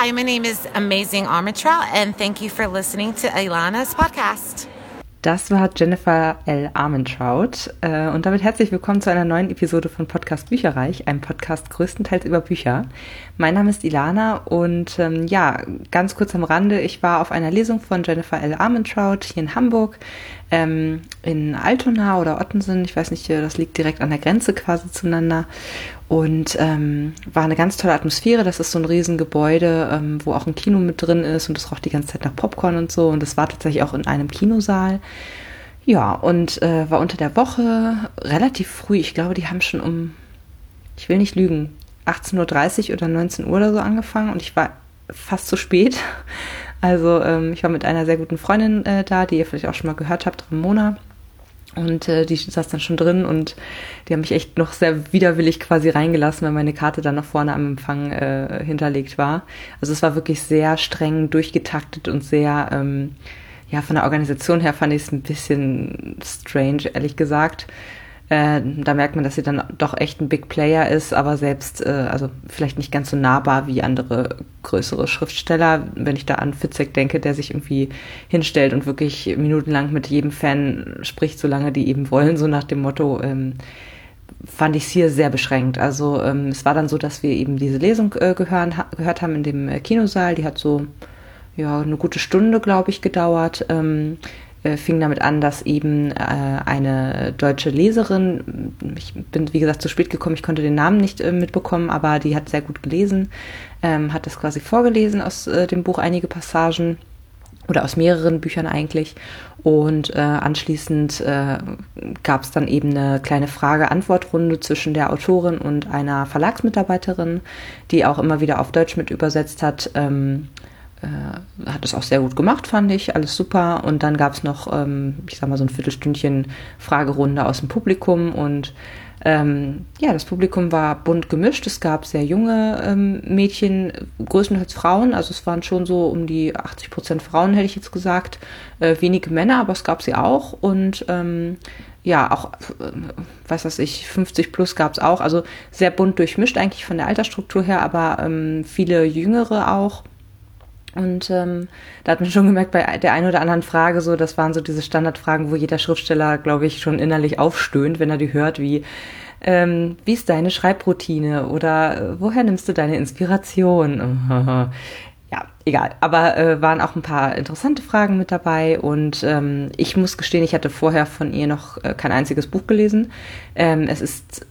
Hi, my name is Amazing Armitra, and thank you for listening to Ilana's podcast. Das war Jennifer L. Armentrout. Äh, und damit herzlich willkommen zu einer neuen Episode von Podcast Bücherreich, einem Podcast größtenteils über Bücher. Mein Name ist Ilana und ähm, ja, ganz kurz am Rande, ich war auf einer Lesung von Jennifer L. Armentrout hier in Hamburg, ähm, in Altona oder Ottensen, ich weiß nicht, das liegt direkt an der Grenze quasi zueinander. Und ähm, war eine ganz tolle Atmosphäre. Das ist so ein Riesengebäude, ähm, wo auch ein Kino mit drin ist und es roch die ganze Zeit nach Popcorn und so. Und es war tatsächlich auch in einem Kinosaal. Ja, und äh, war unter der Woche relativ früh. Ich glaube, die haben schon um, ich will nicht lügen, 18.30 Uhr oder 19 Uhr oder so angefangen und ich war fast zu spät. Also ähm, ich war mit einer sehr guten Freundin äh, da, die ihr vielleicht auch schon mal gehört habt, Ramona. Und äh, die saß dann schon drin und die haben mich echt noch sehr widerwillig quasi reingelassen, weil meine Karte dann noch vorne am Empfang äh, hinterlegt war. Also es war wirklich sehr streng durchgetaktet und sehr, ähm, ja, von der Organisation her fand ich es ein bisschen strange, ehrlich gesagt. Äh, da merkt man, dass sie dann doch echt ein Big Player ist, aber selbst, äh, also vielleicht nicht ganz so nahbar wie andere größere Schriftsteller. Wenn ich da an Fitzek denke, der sich irgendwie hinstellt und wirklich minutenlang mit jedem Fan spricht, solange die eben wollen, so nach dem Motto, ähm, fand ich es hier sehr beschränkt. Also ähm, es war dann so, dass wir eben diese Lesung äh, gehören, ha gehört haben in dem äh, Kinosaal. Die hat so ja eine gute Stunde, glaube ich, gedauert. Ähm, äh, fing damit an, dass eben äh, eine deutsche Leserin, ich bin wie gesagt zu spät gekommen, ich konnte den Namen nicht äh, mitbekommen, aber die hat sehr gut gelesen, ähm, hat das quasi vorgelesen aus äh, dem Buch einige Passagen oder aus mehreren Büchern eigentlich. Und äh, anschließend äh, gab es dann eben eine kleine Frage-Antwort-Runde zwischen der Autorin und einer Verlagsmitarbeiterin, die auch immer wieder auf Deutsch mit übersetzt hat. Ähm, äh, hat es auch sehr gut gemacht, fand ich. Alles super. Und dann gab es noch, ähm, ich sag mal, so ein Viertelstündchen Fragerunde aus dem Publikum. Und ähm, ja, das Publikum war bunt gemischt. Es gab sehr junge ähm, Mädchen, größtenteils Frauen. Also es waren schon so um die 80 Prozent Frauen, hätte ich jetzt gesagt. Äh, wenige Männer, aber es gab sie auch. Und ähm, ja, auch, äh, was weiß ich, 50 plus gab es auch. Also sehr bunt durchmischt eigentlich von der Altersstruktur her, aber ähm, viele Jüngere auch. Und ähm, da hat man schon gemerkt, bei der einen oder anderen Frage so, das waren so diese Standardfragen, wo jeder Schriftsteller, glaube ich, schon innerlich aufstöhnt, wenn er die hört, wie ähm, wie ist deine Schreibroutine oder äh, woher nimmst du deine Inspiration? ja, egal. Aber äh, waren auch ein paar interessante Fragen mit dabei und ähm, ich muss gestehen, ich hatte vorher von ihr noch äh, kein einziges Buch gelesen. Ähm, es ist,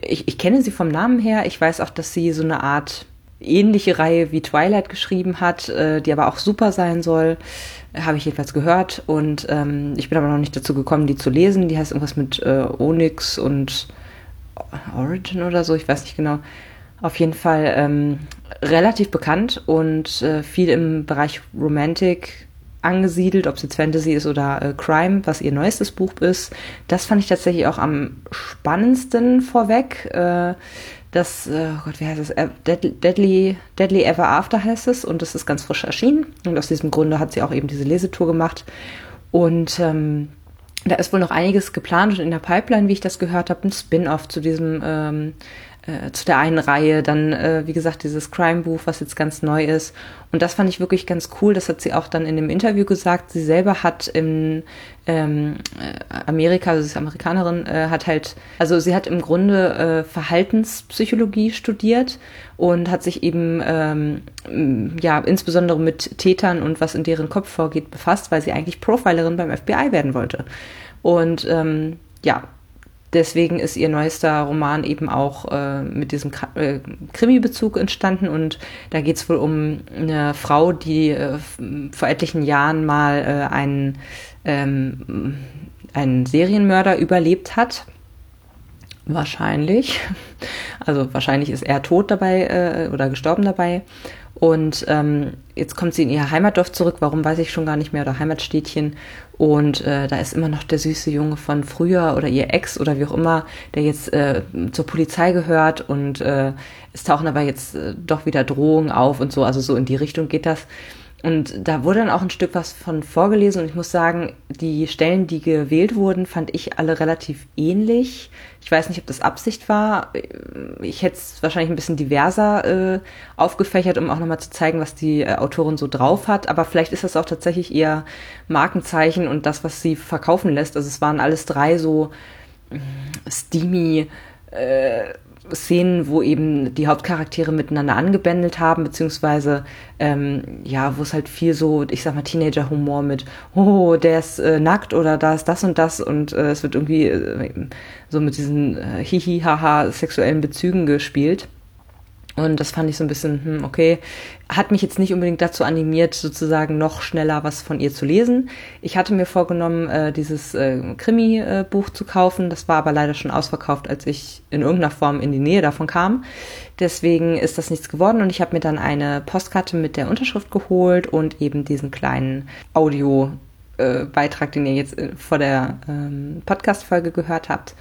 ich, ich kenne sie vom Namen her. Ich weiß auch, dass sie so eine Art ähnliche Reihe wie Twilight geschrieben hat, äh, die aber auch super sein soll, habe ich jedenfalls gehört. Und ähm, ich bin aber noch nicht dazu gekommen, die zu lesen. Die heißt irgendwas mit äh, Onyx und Origin oder so, ich weiß nicht genau. Auf jeden Fall ähm, relativ bekannt und äh, viel im Bereich Romantic angesiedelt, ob es jetzt Fantasy ist oder äh, Crime, was ihr neuestes Buch ist. Das fand ich tatsächlich auch am spannendsten vorweg. Äh, das, äh, oh Gott, wie heißt es? Äh, Deadly, Deadly Ever After heißt es und das ist ganz frisch erschienen. Und aus diesem Grunde hat sie auch eben diese Lesetour gemacht. Und ähm, da ist wohl noch einiges geplant und in der Pipeline, wie ich das gehört habe, ein Spin-off zu diesem ähm, äh, zu der einen Reihe, dann äh, wie gesagt dieses Crime-Buch, was jetzt ganz neu ist. Und das fand ich wirklich ganz cool. Das hat sie auch dann in dem Interview gesagt. Sie selber hat in ähm, äh, Amerika, also sie ist Amerikanerin, äh, hat halt, also sie hat im Grunde äh, Verhaltenspsychologie studiert und hat sich eben ähm, ja insbesondere mit Tätern und was in deren Kopf vorgeht befasst, weil sie eigentlich Profilerin beim FBI werden wollte. Und ähm, ja, Deswegen ist ihr neuester Roman eben auch äh, mit diesem äh, Krimi-Bezug entstanden und da geht es wohl um eine Frau, die äh, vor etlichen Jahren mal äh, einen, ähm, einen Serienmörder überlebt hat. Wahrscheinlich. Also wahrscheinlich ist er tot dabei äh, oder gestorben dabei. Und ähm, jetzt kommt sie in ihr Heimatdorf zurück, warum weiß ich schon gar nicht mehr, oder Heimatstädtchen. Und äh, da ist immer noch der süße Junge von früher oder ihr Ex oder wie auch immer, der jetzt äh, zur Polizei gehört und äh, es tauchen aber jetzt äh, doch wieder Drohungen auf und so, also so in die Richtung geht das. Und da wurde dann auch ein Stück was von vorgelesen und ich muss sagen, die Stellen, die gewählt wurden, fand ich alle relativ ähnlich. Ich weiß nicht, ob das Absicht war. Ich hätte es wahrscheinlich ein bisschen diverser äh, aufgefächert, um auch nochmal zu zeigen, was die äh, Autorin so drauf hat. Aber vielleicht ist das auch tatsächlich ihr Markenzeichen und das, was sie verkaufen lässt. Also es waren alles drei so äh, steamy äh, Szenen, wo eben die Hauptcharaktere miteinander angebändelt haben, beziehungsweise ähm, ja, wo es halt viel so, ich sag mal, Teenager-Humor mit, oh, der ist äh, nackt oder da ist das und das und äh, es wird irgendwie äh, so mit diesen äh, hihi-haha sexuellen Bezügen gespielt. Und das fand ich so ein bisschen, hm, okay, hat mich jetzt nicht unbedingt dazu animiert, sozusagen noch schneller was von ihr zu lesen. Ich hatte mir vorgenommen, äh, dieses äh, Krimi-Buch zu kaufen. Das war aber leider schon ausverkauft, als ich in irgendeiner Form in die Nähe davon kam. Deswegen ist das nichts geworden und ich habe mir dann eine Postkarte mit der Unterschrift geholt und eben diesen kleinen Audio- äh, den ihr jetzt äh, vor der ähm, Podcast-Folge gehört habt.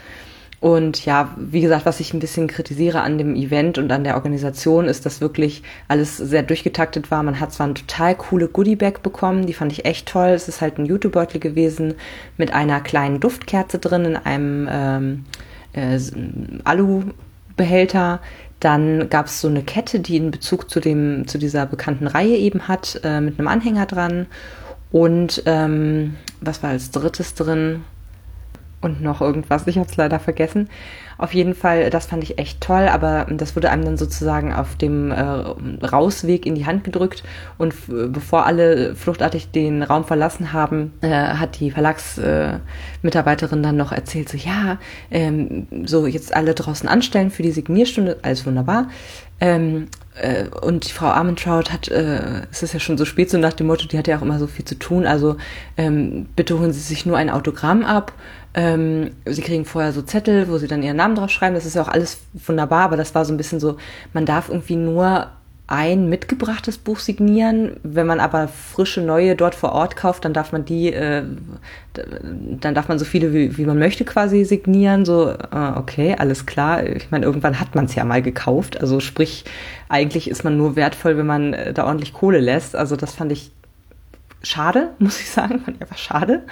Und ja, wie gesagt, was ich ein bisschen kritisiere an dem Event und an der Organisation, ist, dass wirklich alles sehr durchgetaktet war. Man hat zwar eine total coole Goodiebag bekommen, die fand ich echt toll. Es ist halt ein YouTube-Beutel gewesen mit einer kleinen Duftkerze drin in einem ähm, äh, Alu-Behälter. Dann gab es so eine Kette, die einen Bezug zu dem zu dieser bekannten Reihe eben hat, äh, mit einem Anhänger dran. Und ähm, was war als drittes drin? Und noch irgendwas. Ich habe es leider vergessen. Auf jeden Fall, das fand ich echt toll, aber das wurde einem dann sozusagen auf dem äh, Rausweg in die Hand gedrückt und bevor alle fluchtartig den Raum verlassen haben, äh, hat die Verlagsmitarbeiterin äh, dann noch erzählt, so ja, ähm, so jetzt alle draußen anstellen für die Signierstunde, alles wunderbar. Ähm, äh, und die Frau Armentrout hat, äh, es ist ja schon so spät, so nach dem Motto, die hat ja auch immer so viel zu tun, also ähm, bitte holen Sie sich nur ein Autogramm ab ähm, sie kriegen vorher so Zettel, wo sie dann ihren Namen drauf schreiben. Das ist ja auch alles wunderbar, aber das war so ein bisschen so, man darf irgendwie nur ein mitgebrachtes Buch signieren. Wenn man aber frische neue dort vor Ort kauft, dann darf man die, äh, dann darf man so viele wie, wie man möchte quasi signieren. So, äh, okay, alles klar. Ich meine, irgendwann hat man es ja mal gekauft. Also sprich, eigentlich ist man nur wertvoll, wenn man äh, da ordentlich Kohle lässt. Also das fand ich schade, muss ich sagen, fand ich einfach schade.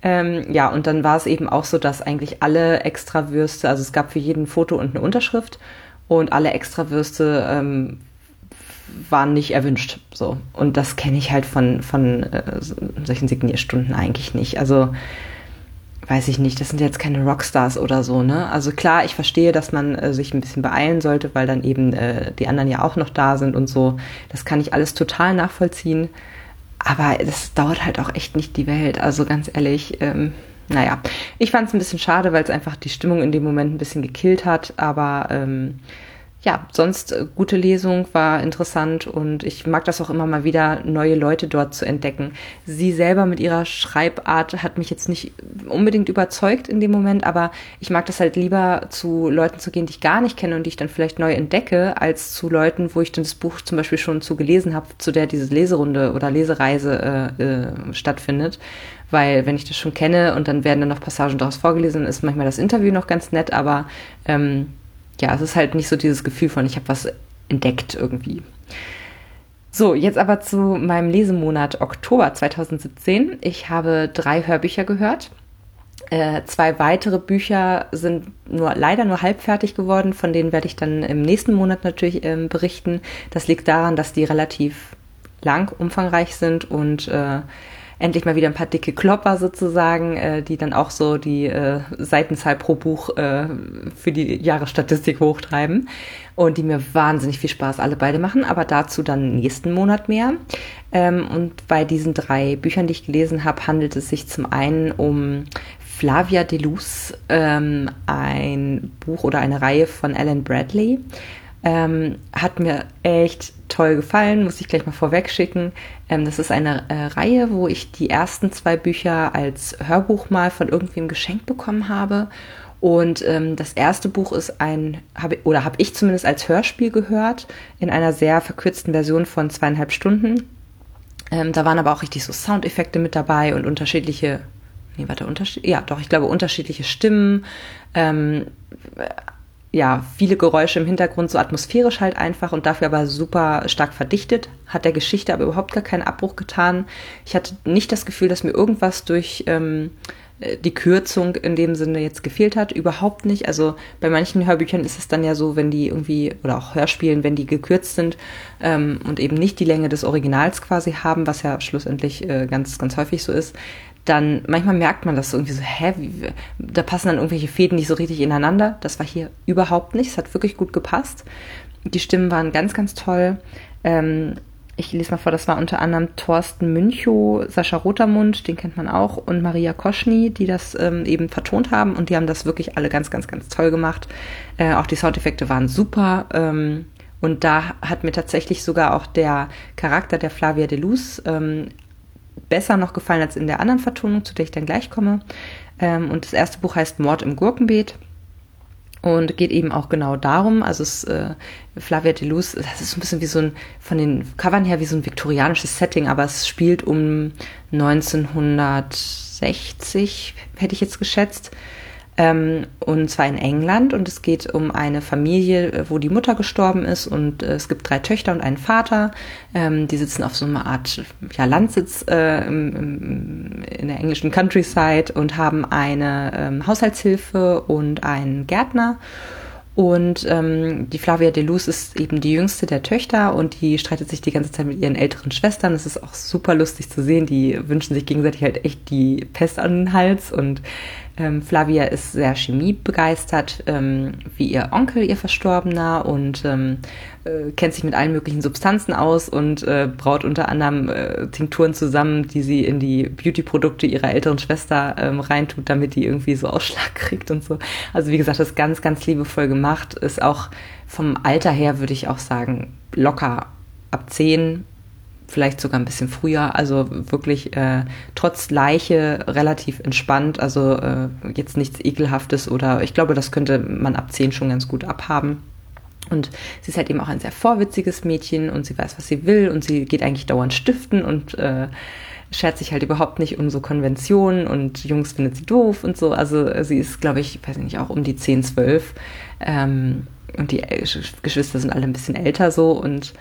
Ähm, ja, und dann war es eben auch so, dass eigentlich alle Extrawürste, also es gab für jeden Foto und eine Unterschrift und alle Extrawürste ähm, waren nicht erwünscht. So. Und das kenne ich halt von, von äh, solchen Signierstunden eigentlich nicht. Also weiß ich nicht, das sind jetzt keine Rockstars oder so, ne? Also klar, ich verstehe, dass man äh, sich ein bisschen beeilen sollte, weil dann eben äh, die anderen ja auch noch da sind und so. Das kann ich alles total nachvollziehen. Aber es dauert halt auch echt nicht die Welt. Also ganz ehrlich, ähm, naja, ich fand es ein bisschen schade, weil es einfach die Stimmung in dem Moment ein bisschen gekillt hat. Aber ähm, ja, sonst äh, gute Lesung, war interessant und ich mag das auch immer mal wieder, neue Leute dort zu entdecken. Sie selber mit ihrer Schreibart hat mich jetzt nicht unbedingt überzeugt in dem Moment, aber ich mag das halt lieber zu Leuten zu gehen, die ich gar nicht kenne und die ich dann vielleicht neu entdecke, als zu Leuten, wo ich dann das Buch zum Beispiel schon zu gelesen habe, zu der diese Leserunde oder Lesereise äh, äh, stattfindet weil wenn ich das schon kenne und dann werden dann noch Passagen daraus vorgelesen, ist manchmal das Interview noch ganz nett, aber ähm, ja, es ist halt nicht so dieses Gefühl von, ich habe was entdeckt irgendwie. So, jetzt aber zu meinem Lesemonat Oktober 2017. Ich habe drei Hörbücher gehört. Äh, zwei weitere Bücher sind nur leider nur halb fertig geworden, von denen werde ich dann im nächsten Monat natürlich ähm, berichten. Das liegt daran, dass die relativ lang, umfangreich sind und äh, endlich mal wieder ein paar dicke Klopper sozusagen, äh, die dann auch so die äh, Seitenzahl pro Buch äh, für die Jahresstatistik hochtreiben und die mir wahnsinnig viel Spaß alle beide machen, aber dazu dann nächsten Monat mehr. Ähm, und bei diesen drei Büchern, die ich gelesen habe, handelt es sich zum einen um Flavia de Luz, ähm, ein Buch oder eine Reihe von Alan Bradley. Ähm, hat mir echt toll gefallen, muss ich gleich mal vorweg schicken. Ähm, das ist eine äh, Reihe, wo ich die ersten zwei Bücher als Hörbuch mal von irgendwem geschenkt bekommen habe. Und ähm, das erste Buch ist ein, hab, oder habe ich zumindest als Hörspiel gehört, in einer sehr verkürzten Version von zweieinhalb Stunden. Ähm, da waren aber auch richtig so Soundeffekte mit dabei und unterschiedliche, nee, warte, unterschied, ja, doch, ich glaube, unterschiedliche Stimmen. Ja, viele Geräusche im Hintergrund, so atmosphärisch halt einfach und dafür aber super stark verdichtet. Hat der Geschichte aber überhaupt gar keinen Abbruch getan. Ich hatte nicht das Gefühl, dass mir irgendwas durch ähm, äh, die Kürzung in dem Sinne jetzt gefehlt hat. Überhaupt nicht. Also bei manchen Hörbüchern ist es dann ja so, wenn die irgendwie, oder auch Hörspielen, wenn die gekürzt sind ähm, und eben nicht die Länge des Originals quasi haben, was ja schlussendlich äh, ganz, ganz häufig so ist, dann manchmal merkt man das irgendwie so, hä, wie, da passen dann irgendwelche Fäden nicht so richtig ineinander. Das war hier überhaupt nicht. Es hat wirklich gut gepasst. Die Stimmen waren ganz, ganz toll. Ähm, ich lese mal vor, das war unter anderem Thorsten Münchow, Sascha Rotermund, den kennt man auch, und Maria Koschny, die das ähm, eben vertont haben. Und die haben das wirklich alle ganz, ganz, ganz toll gemacht. Äh, auch die Soundeffekte waren super. Ähm, und da hat mir tatsächlich sogar auch der Charakter der Flavia de Luz ähm, besser noch gefallen als in der anderen Vertonung, zu der ich dann gleich komme. Ähm, und das erste Buch heißt Mord im Gurkenbeet und geht eben auch genau darum, also es, äh, Flavia de Luz, das ist ein bisschen wie so ein, von den Covern her wie so ein viktorianisches Setting, aber es spielt um 1960, hätte ich jetzt geschätzt. Ähm, und zwar in England und es geht um eine Familie, äh, wo die Mutter gestorben ist und äh, es gibt drei Töchter und einen Vater. Ähm, die sitzen auf so einer Art ja, Landsitz äh, im, im, in der englischen Countryside und haben eine ähm, Haushaltshilfe und einen Gärtner. Und ähm, die Flavia de Luz ist eben die jüngste der Töchter und die streitet sich die ganze Zeit mit ihren älteren Schwestern. Das ist auch super lustig zu sehen. Die wünschen sich gegenseitig halt echt die Pest an den Hals und ähm, Flavia ist sehr chemiebegeistert, ähm, wie ihr Onkel, ihr Verstorbener, und ähm, äh, kennt sich mit allen möglichen Substanzen aus und äh, braut unter anderem äh, Tinkturen zusammen, die sie in die Beauty-Produkte ihrer älteren Schwester ähm, reintut, damit die irgendwie so Ausschlag kriegt und so. Also wie gesagt, das ist ganz, ganz liebevoll gemacht. Ist auch vom Alter her, würde ich auch sagen, locker ab zehn vielleicht sogar ein bisschen früher. Also wirklich äh, trotz Leiche relativ entspannt. Also äh, jetzt nichts Ekelhaftes oder ich glaube, das könnte man ab 10 schon ganz gut abhaben. Und sie ist halt eben auch ein sehr vorwitziges Mädchen und sie weiß, was sie will und sie geht eigentlich dauernd stiften und äh, schert sich halt überhaupt nicht um so Konventionen und Jungs findet sie doof und so. Also sie ist, glaube ich, weiß nicht, auch um die 10, 12. Ähm, und die Geschwister sind alle ein bisschen älter so und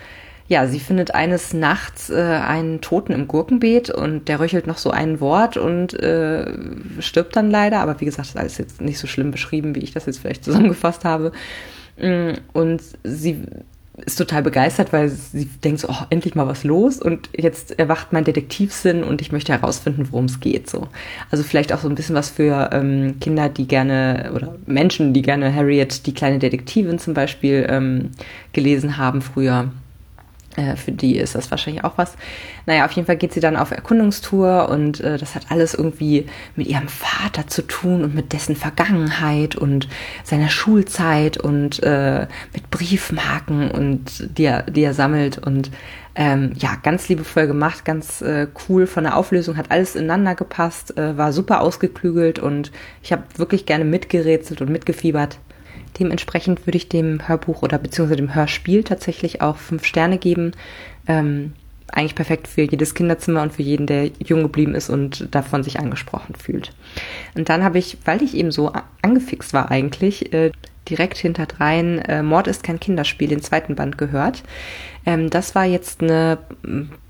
ja, sie findet eines Nachts äh, einen Toten im Gurkenbeet und der röchelt noch so ein Wort und äh, stirbt dann leider. Aber wie gesagt, das ist alles jetzt nicht so schlimm beschrieben, wie ich das jetzt vielleicht zusammengefasst habe. Mm, und sie ist total begeistert, weil sie denkt so, oh, endlich mal was los und jetzt erwacht mein Detektivsinn und ich möchte herausfinden, worum es geht. So. Also vielleicht auch so ein bisschen was für ähm, Kinder, die gerne oder Menschen, die gerne Harriet, die kleine Detektivin zum Beispiel, ähm, gelesen haben früher. Äh, für die ist das wahrscheinlich auch was. Naja, auf jeden Fall geht sie dann auf Erkundungstour und äh, das hat alles irgendwie mit ihrem Vater zu tun und mit dessen Vergangenheit und seiner Schulzeit und äh, mit Briefmarken und die er, die er sammelt und ähm, ja, ganz liebevoll gemacht, ganz äh, cool von der Auflösung, hat alles ineinander gepasst, äh, war super ausgeklügelt und ich habe wirklich gerne mitgerätselt und mitgefiebert. Dementsprechend würde ich dem Hörbuch oder beziehungsweise dem Hörspiel tatsächlich auch fünf Sterne geben. Ähm, eigentlich perfekt für jedes Kinderzimmer und für jeden, der jung geblieben ist und davon sich angesprochen fühlt. Und dann habe ich, weil ich eben so angefixt war eigentlich, äh, direkt hinterdrein äh, Mord ist kein Kinderspiel, den zweiten Band gehört. Ähm, das war jetzt eine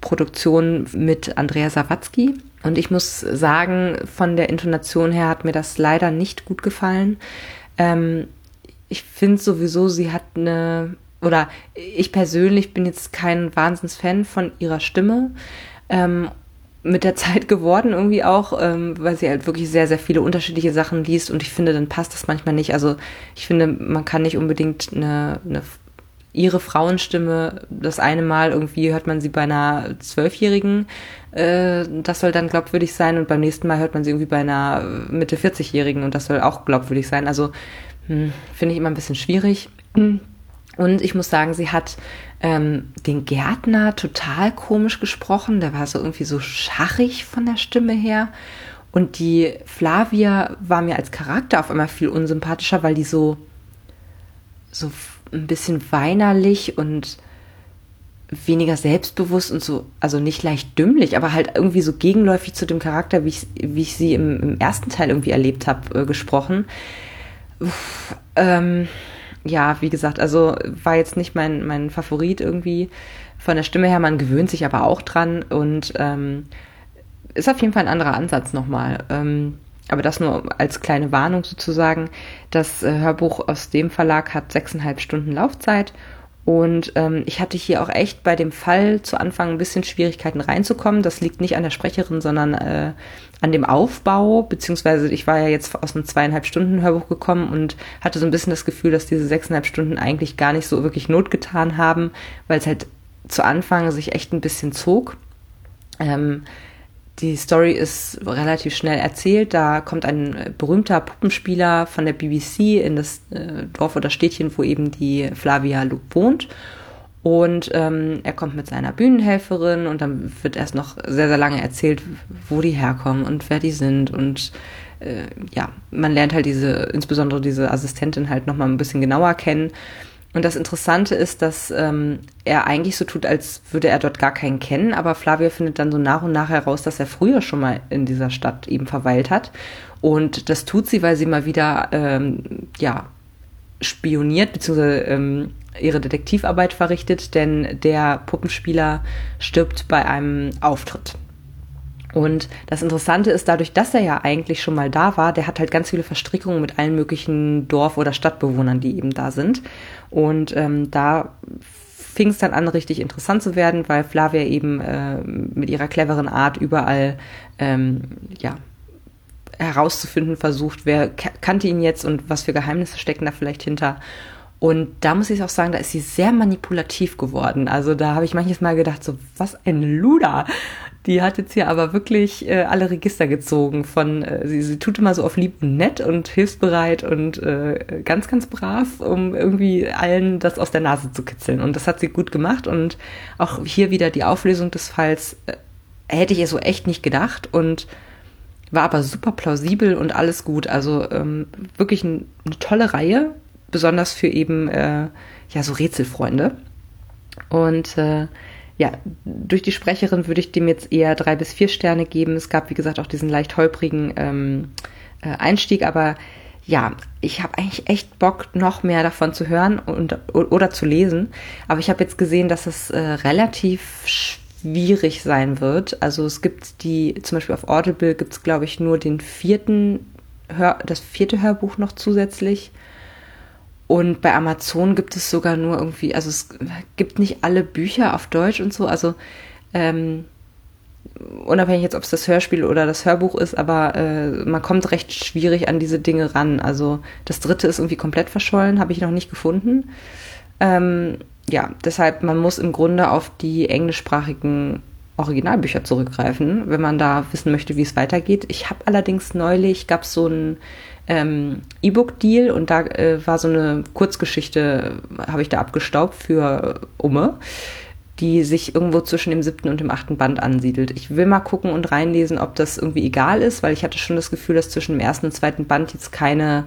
Produktion mit Andrea Sawatzki. Und ich muss sagen, von der Intonation her hat mir das leider nicht gut gefallen. Ähm, ich finde sowieso, sie hat eine, oder ich persönlich bin jetzt kein Wahnsinnsfan von ihrer Stimme. Ähm, mit der Zeit geworden irgendwie auch, ähm, weil sie halt wirklich sehr, sehr viele unterschiedliche Sachen liest und ich finde, dann passt das manchmal nicht. Also ich finde, man kann nicht unbedingt eine, eine ihre Frauenstimme, das eine Mal irgendwie hört man sie bei einer Zwölfjährigen, äh, das soll dann glaubwürdig sein und beim nächsten Mal hört man sie irgendwie bei einer Mitte 40-Jährigen und das soll auch glaubwürdig sein. Also hm, Finde ich immer ein bisschen schwierig. Und ich muss sagen, sie hat ähm, den Gärtner total komisch gesprochen. Der war so irgendwie so schachig von der Stimme her. Und die Flavia war mir als Charakter auf einmal viel unsympathischer, weil die so, so ein bisschen weinerlich und weniger selbstbewusst und so, also nicht leicht dümmlich, aber halt irgendwie so gegenläufig zu dem Charakter, wie ich, wie ich sie im, im ersten Teil irgendwie erlebt habe, äh, gesprochen. Ähm, ja, wie gesagt, also war jetzt nicht mein, mein Favorit irgendwie. Von der Stimme her, man gewöhnt sich aber auch dran und ähm, ist auf jeden Fall ein anderer Ansatz nochmal. Ähm, aber das nur als kleine Warnung sozusagen. Das äh, Hörbuch aus dem Verlag hat sechseinhalb Stunden Laufzeit und ähm, ich hatte hier auch echt bei dem Fall zu Anfang ein bisschen Schwierigkeiten reinzukommen. Das liegt nicht an der Sprecherin, sondern äh, an dem Aufbau, beziehungsweise ich war ja jetzt aus einem zweieinhalb Stunden Hörbuch gekommen und hatte so ein bisschen das Gefühl, dass diese sechseinhalb Stunden eigentlich gar nicht so wirklich Not getan haben, weil es halt zu Anfang sich echt ein bisschen zog. Ähm, die Story ist relativ schnell erzählt. Da kommt ein berühmter Puppenspieler von der BBC in das äh, Dorf oder Städtchen, wo eben die Flavia wohnt. Und ähm, er kommt mit seiner Bühnenhelferin und dann wird erst noch sehr, sehr lange erzählt, wo die herkommen und wer die sind. Und äh, ja, man lernt halt diese, insbesondere diese Assistentin halt nochmal ein bisschen genauer kennen. Und das Interessante ist, dass ähm, er eigentlich so tut, als würde er dort gar keinen kennen, aber Flavia findet dann so nach und nach heraus, dass er früher schon mal in dieser Stadt eben verweilt hat. Und das tut sie, weil sie mal wieder ähm, ja, spioniert, beziehungsweise ähm, ihre Detektivarbeit verrichtet, denn der Puppenspieler stirbt bei einem Auftritt. Und das Interessante ist, dadurch, dass er ja eigentlich schon mal da war, der hat halt ganz viele Verstrickungen mit allen möglichen Dorf- oder Stadtbewohnern, die eben da sind. Und ähm, da fing es dann an, richtig interessant zu werden, weil Flavia eben äh, mit ihrer cleveren Art überall ähm, ja, herauszufinden versucht, wer kannte ihn jetzt und was für Geheimnisse stecken da vielleicht hinter. Und da muss ich auch sagen, da ist sie sehr manipulativ geworden. Also da habe ich manches Mal gedacht, so was ein Luder. Die hat jetzt hier aber wirklich äh, alle Register gezogen von, äh, sie, sie tut immer so auf lieb und nett und hilfsbereit und äh, ganz, ganz brav, um irgendwie allen das aus der Nase zu kitzeln. Und das hat sie gut gemacht und auch hier wieder die Auflösung des Falls äh, hätte ich ihr so echt nicht gedacht und war aber super plausibel und alles gut. Also ähm, wirklich ein, eine tolle Reihe, besonders für eben äh, ja so Rätselfreunde. Und äh, ja, durch die Sprecherin würde ich dem jetzt eher drei bis vier Sterne geben. Es gab, wie gesagt, auch diesen leicht holprigen ähm, äh, Einstieg, aber ja, ich habe eigentlich echt Bock, noch mehr davon zu hören und, oder zu lesen. Aber ich habe jetzt gesehen, dass es äh, relativ schwierig sein wird. Also es gibt die, zum Beispiel auf Audible gibt es, glaube ich, nur den vierten, Hör, das vierte Hörbuch noch zusätzlich. Und bei Amazon gibt es sogar nur irgendwie, also es gibt nicht alle Bücher auf Deutsch und so, also ähm, unabhängig jetzt, ob es das Hörspiel oder das Hörbuch ist, aber äh, man kommt recht schwierig an diese Dinge ran. Also das dritte ist irgendwie komplett verschollen, habe ich noch nicht gefunden. Ähm, ja, deshalb, man muss im Grunde auf die englischsprachigen Originalbücher zurückgreifen, wenn man da wissen möchte, wie es weitergeht. Ich habe allerdings neulich, gab es so ein ähm, E-Book-Deal und da äh, war so eine Kurzgeschichte, habe ich da abgestaubt für Umme, die sich irgendwo zwischen dem siebten und dem achten Band ansiedelt. Ich will mal gucken und reinlesen, ob das irgendwie egal ist, weil ich hatte schon das Gefühl, dass zwischen dem ersten und zweiten Band jetzt keine,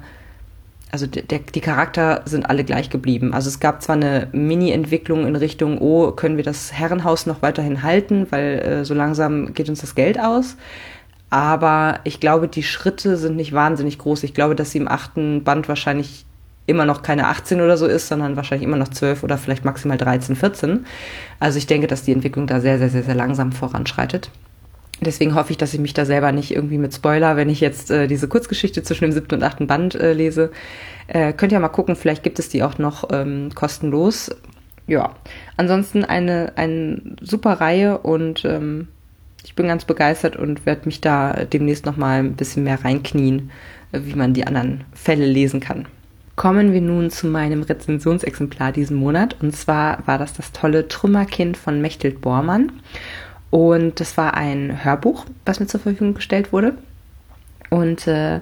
also der, die Charakter sind alle gleich geblieben. Also es gab zwar eine Mini-Entwicklung in Richtung, oh, können wir das Herrenhaus noch weiterhin halten, weil äh, so langsam geht uns das Geld aus. Aber ich glaube, die Schritte sind nicht wahnsinnig groß. Ich glaube, dass sie im achten Band wahrscheinlich immer noch keine 18 oder so ist, sondern wahrscheinlich immer noch 12 oder vielleicht maximal 13, 14. Also ich denke, dass die Entwicklung da sehr, sehr, sehr, sehr langsam voranschreitet. Deswegen hoffe ich, dass ich mich da selber nicht irgendwie mit Spoiler, wenn ich jetzt äh, diese Kurzgeschichte zwischen dem siebten und achten Band äh, lese. Äh, könnt ihr mal gucken, vielleicht gibt es die auch noch ähm, kostenlos. Ja, ansonsten eine, eine super Reihe und ähm, ich bin ganz begeistert und werde mich da demnächst noch mal ein bisschen mehr reinknien, wie man die anderen Fälle lesen kann. Kommen wir nun zu meinem Rezensionsexemplar diesen Monat. Und zwar war das das tolle Trümmerkind von Mechthild Bormann. Und das war ein Hörbuch, was mir zur Verfügung gestellt wurde. Und äh,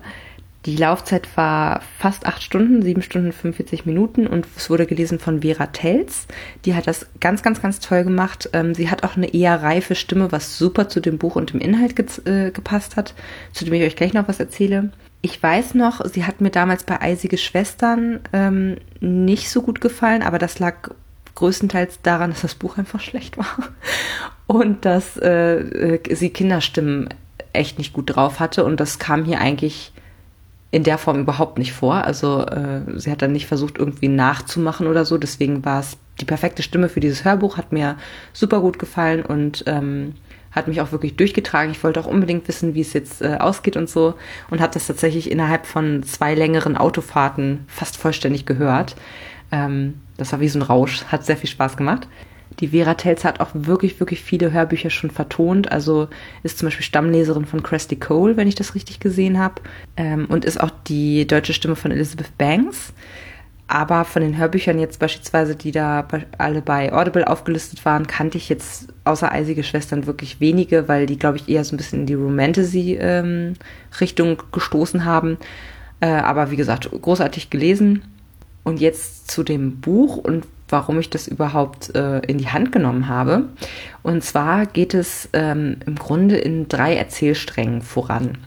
die Laufzeit war fast acht Stunden, sieben Stunden 45 Minuten und es wurde gelesen von Vera Telz. Die hat das ganz, ganz, ganz toll gemacht. Ähm, sie hat auch eine eher reife Stimme, was super zu dem Buch und dem Inhalt ge äh, gepasst hat, zu dem ich euch gleich noch was erzähle. Ich weiß noch, sie hat mir damals bei Eisige Schwestern ähm, nicht so gut gefallen, aber das lag größtenteils daran, dass das Buch einfach schlecht war und dass äh, äh sie Kinderstimmen echt nicht gut drauf hatte und das kam hier eigentlich in der Form überhaupt nicht vor. Also äh, sie hat dann nicht versucht, irgendwie nachzumachen oder so. Deswegen war es die perfekte Stimme für dieses Hörbuch, hat mir super gut gefallen und ähm, hat mich auch wirklich durchgetragen. Ich wollte auch unbedingt wissen, wie es jetzt äh, ausgeht und so und habe das tatsächlich innerhalb von zwei längeren Autofahrten fast vollständig gehört. Ähm, das war wie so ein Rausch, hat sehr viel Spaß gemacht. Die Vera Telz hat auch wirklich, wirklich viele Hörbücher schon vertont. Also ist zum Beispiel Stammleserin von Cresty Cole, wenn ich das richtig gesehen habe. Ähm, und ist auch die deutsche Stimme von Elizabeth Banks. Aber von den Hörbüchern jetzt beispielsweise, die da alle bei Audible aufgelistet waren, kannte ich jetzt außer Eisige Schwestern wirklich wenige, weil die, glaube ich, eher so ein bisschen in die Romantasy-Richtung ähm, gestoßen haben. Äh, aber wie gesagt, großartig gelesen. Und jetzt zu dem Buch und warum ich das überhaupt äh, in die Hand genommen habe. Und zwar geht es ähm, im Grunde in drei Erzählsträngen voran.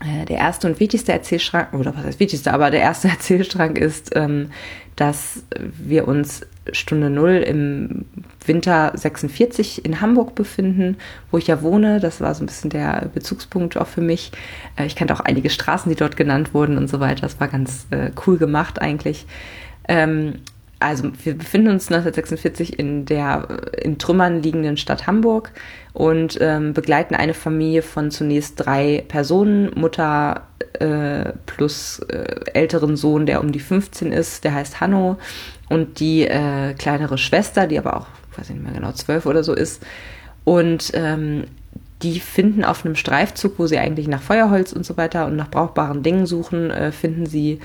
Äh, der erste und wichtigste Erzählstrang, oder was heißt wichtigste, aber der erste Erzählstrang ist, ähm, dass wir uns Stunde Null im Winter 46 in Hamburg befinden, wo ich ja wohne. Das war so ein bisschen der Bezugspunkt auch für mich. Äh, ich kannte auch einige Straßen, die dort genannt wurden und so weiter. Das war ganz äh, cool gemacht eigentlich. Also wir befinden uns 1946 in der in Trümmern liegenden Stadt Hamburg und ähm, begleiten eine Familie von zunächst drei Personen, Mutter äh, plus äh, älteren Sohn, der um die 15 ist, der heißt Hanno und die äh, kleinere Schwester, die aber auch, weiß ich nicht mehr genau, zwölf oder so ist. Und ähm, die finden auf einem Streifzug, wo sie eigentlich nach Feuerholz und so weiter und nach brauchbaren Dingen suchen, äh, finden sie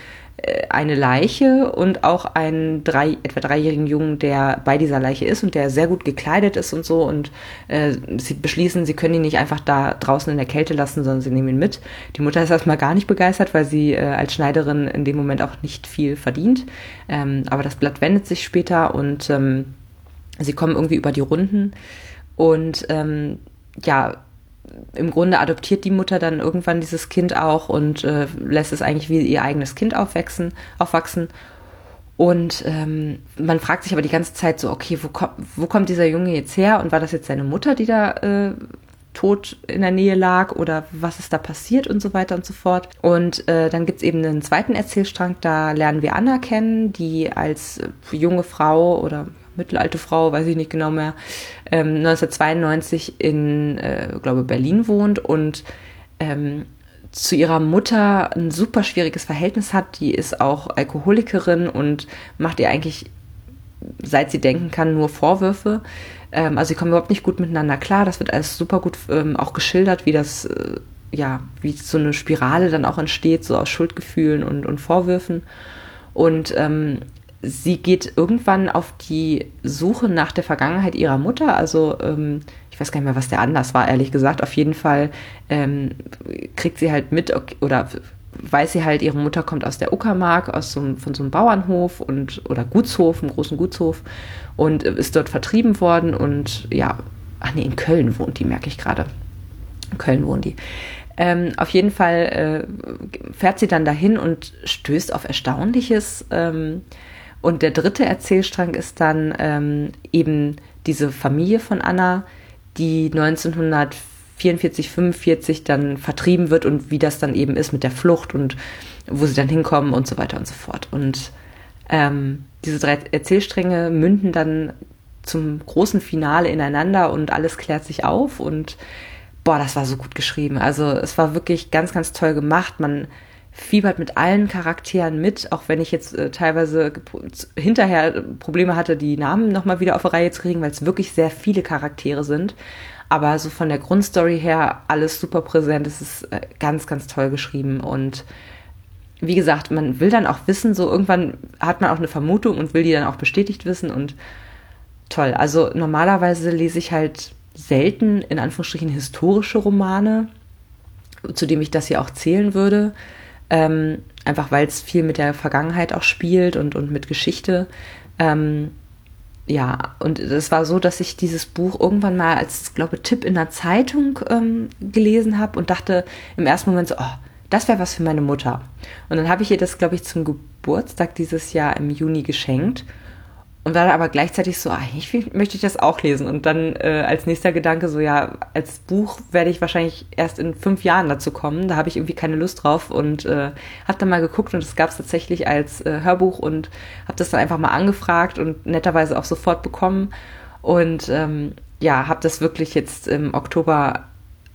eine Leiche und auch einen drei, etwa dreijährigen Jungen, der bei dieser Leiche ist und der sehr gut gekleidet ist und so. Und äh, sie beschließen, sie können ihn nicht einfach da draußen in der Kälte lassen, sondern sie nehmen ihn mit. Die Mutter ist erstmal gar nicht begeistert, weil sie äh, als Schneiderin in dem Moment auch nicht viel verdient. Ähm, aber das Blatt wendet sich später und ähm, sie kommen irgendwie über die Runden. Und ähm, ja, im Grunde adoptiert die Mutter dann irgendwann dieses Kind auch und äh, lässt es eigentlich wie ihr eigenes Kind aufwachsen. aufwachsen. Und ähm, man fragt sich aber die ganze Zeit so, okay, wo, kommt wo kommt dieser Junge jetzt her? Und war das jetzt seine Mutter, die da äh, tot in der Nähe lag? Oder was ist da passiert und so weiter und so fort? Und äh, dann gibt's eben einen zweiten Erzählstrang, da lernen wir Anna kennen, die als junge Frau oder mittelalte Frau, weiß ich nicht genau mehr, ähm, 1992 in, äh, glaube Berlin wohnt und ähm, zu ihrer Mutter ein super schwieriges Verhältnis hat. Die ist auch Alkoholikerin und macht ihr eigentlich, seit sie denken kann, nur Vorwürfe. Ähm, also sie kommen überhaupt nicht gut miteinander klar. Das wird alles super gut ähm, auch geschildert, wie das, äh, ja, wie so eine Spirale dann auch entsteht, so aus Schuldgefühlen und, und Vorwürfen. Und ähm, sie geht irgendwann auf die Suche nach der Vergangenheit ihrer Mutter. Also ähm, ich weiß gar nicht mehr, was der Anlass war, ehrlich gesagt. Auf jeden Fall ähm, kriegt sie halt mit okay, oder weiß sie halt, ihre Mutter kommt aus der Uckermark, aus so, von so einem Bauernhof und oder Gutshof, einem großen Gutshof und ist dort vertrieben worden und ja, ach nee, in Köln wohnt die, merke ich gerade. In Köln wohnt die. Ähm, auf jeden Fall äh, fährt sie dann dahin und stößt auf Erstaunliches. Ähm, und der dritte Erzählstrang ist dann ähm, eben diese Familie von Anna, die 1944, 45 dann vertrieben wird und wie das dann eben ist mit der Flucht und wo sie dann hinkommen und so weiter und so fort. Und ähm, diese drei Erzählstränge münden dann zum großen Finale ineinander und alles klärt sich auf und boah, das war so gut geschrieben. Also es war wirklich ganz, ganz toll gemacht. Man fiebert mit allen Charakteren mit, auch wenn ich jetzt äh, teilweise hinterher Probleme hatte, die Namen nochmal wieder auf die Reihe zu kriegen, weil es wirklich sehr viele Charaktere sind. Aber so von der Grundstory her alles super präsent. Es ist äh, ganz, ganz toll geschrieben und wie gesagt, man will dann auch wissen, so irgendwann hat man auch eine Vermutung und will die dann auch bestätigt wissen und toll. Also normalerweise lese ich halt selten in Anführungsstrichen historische Romane, zu dem ich das hier auch zählen würde. Ähm, einfach weil es viel mit der Vergangenheit auch spielt und, und mit Geschichte. Ähm, ja, und es war so, dass ich dieses Buch irgendwann mal als, glaube Tipp in der Zeitung ähm, gelesen habe und dachte im ersten Moment so, oh, das wäre was für meine Mutter. Und dann habe ich ihr das, glaube ich, zum Geburtstag dieses Jahr im Juni geschenkt. Und war aber gleichzeitig so, eigentlich möchte ich das auch lesen. Und dann äh, als nächster Gedanke so, ja, als Buch werde ich wahrscheinlich erst in fünf Jahren dazu kommen. Da habe ich irgendwie keine Lust drauf und äh, habe dann mal geguckt und es gab es tatsächlich als äh, Hörbuch und habe das dann einfach mal angefragt und netterweise auch sofort bekommen. Und ähm, ja, habe das wirklich jetzt im Oktober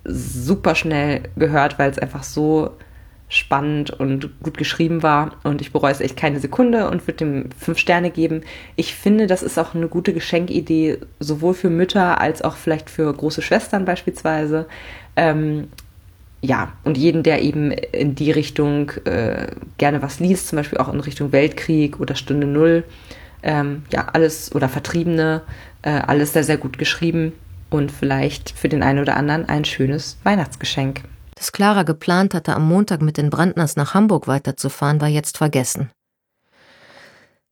super schnell gehört, weil es einfach so spannend und gut geschrieben war und ich bereue es echt keine Sekunde und würde dem fünf Sterne geben. Ich finde, das ist auch eine gute Geschenkidee, sowohl für Mütter als auch vielleicht für große Schwestern beispielsweise. Ähm, ja, und jeden, der eben in die Richtung äh, gerne was liest, zum Beispiel auch in Richtung Weltkrieg oder Stunde Null, ähm, ja, alles oder Vertriebene, äh, alles sehr, sehr gut geschrieben und vielleicht für den einen oder anderen ein schönes Weihnachtsgeschenk. Dass Clara geplant hatte, am Montag mit den Brandners nach Hamburg weiterzufahren, war jetzt vergessen.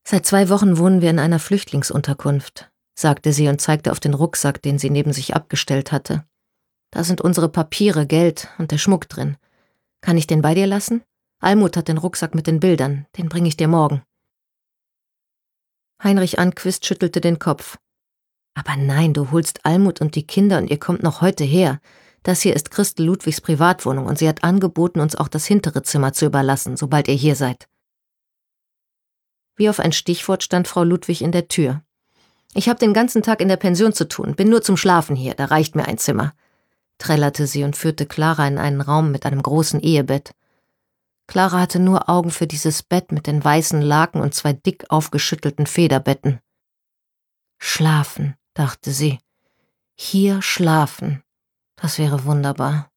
Seit zwei Wochen wohnen wir in einer Flüchtlingsunterkunft, sagte sie und zeigte auf den Rucksack, den sie neben sich abgestellt hatte. Da sind unsere Papiere, Geld und der Schmuck drin. Kann ich den bei dir lassen? Almut hat den Rucksack mit den Bildern, den bringe ich dir morgen. Heinrich Anquist schüttelte den Kopf. Aber nein, du holst Almut und die Kinder und ihr kommt noch heute her. Das hier ist Christel Ludwigs Privatwohnung und sie hat angeboten, uns auch das hintere Zimmer zu überlassen, sobald ihr hier seid. Wie auf ein Stichwort stand Frau Ludwig in der Tür. Ich habe den ganzen Tag in der Pension zu tun, bin nur zum Schlafen hier, da reicht mir ein Zimmer, trällerte sie und führte Clara in einen Raum mit einem großen Ehebett. Clara hatte nur Augen für dieses Bett mit den weißen Laken und zwei dick aufgeschüttelten Federbetten. Schlafen, dachte sie. Hier schlafen. Das wäre wunderbar.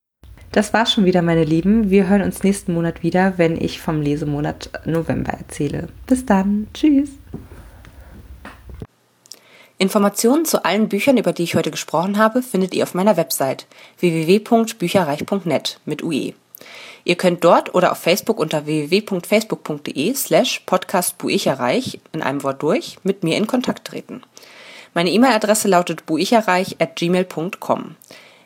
Das war's schon wieder, meine Lieben. Wir hören uns nächsten Monat wieder, wenn ich vom Lesemonat November erzähle. Bis dann. Tschüss. Informationen zu allen Büchern, über die ich heute gesprochen habe, findet ihr auf meiner Website www.bücherreich.net mit UE. Ihr könnt dort oder auf Facebook unter www.facebook.de slash podcastbuicherreich in einem Wort durch mit mir in Kontakt treten. Meine E-Mail-Adresse lautet buicherreich at gmail.com.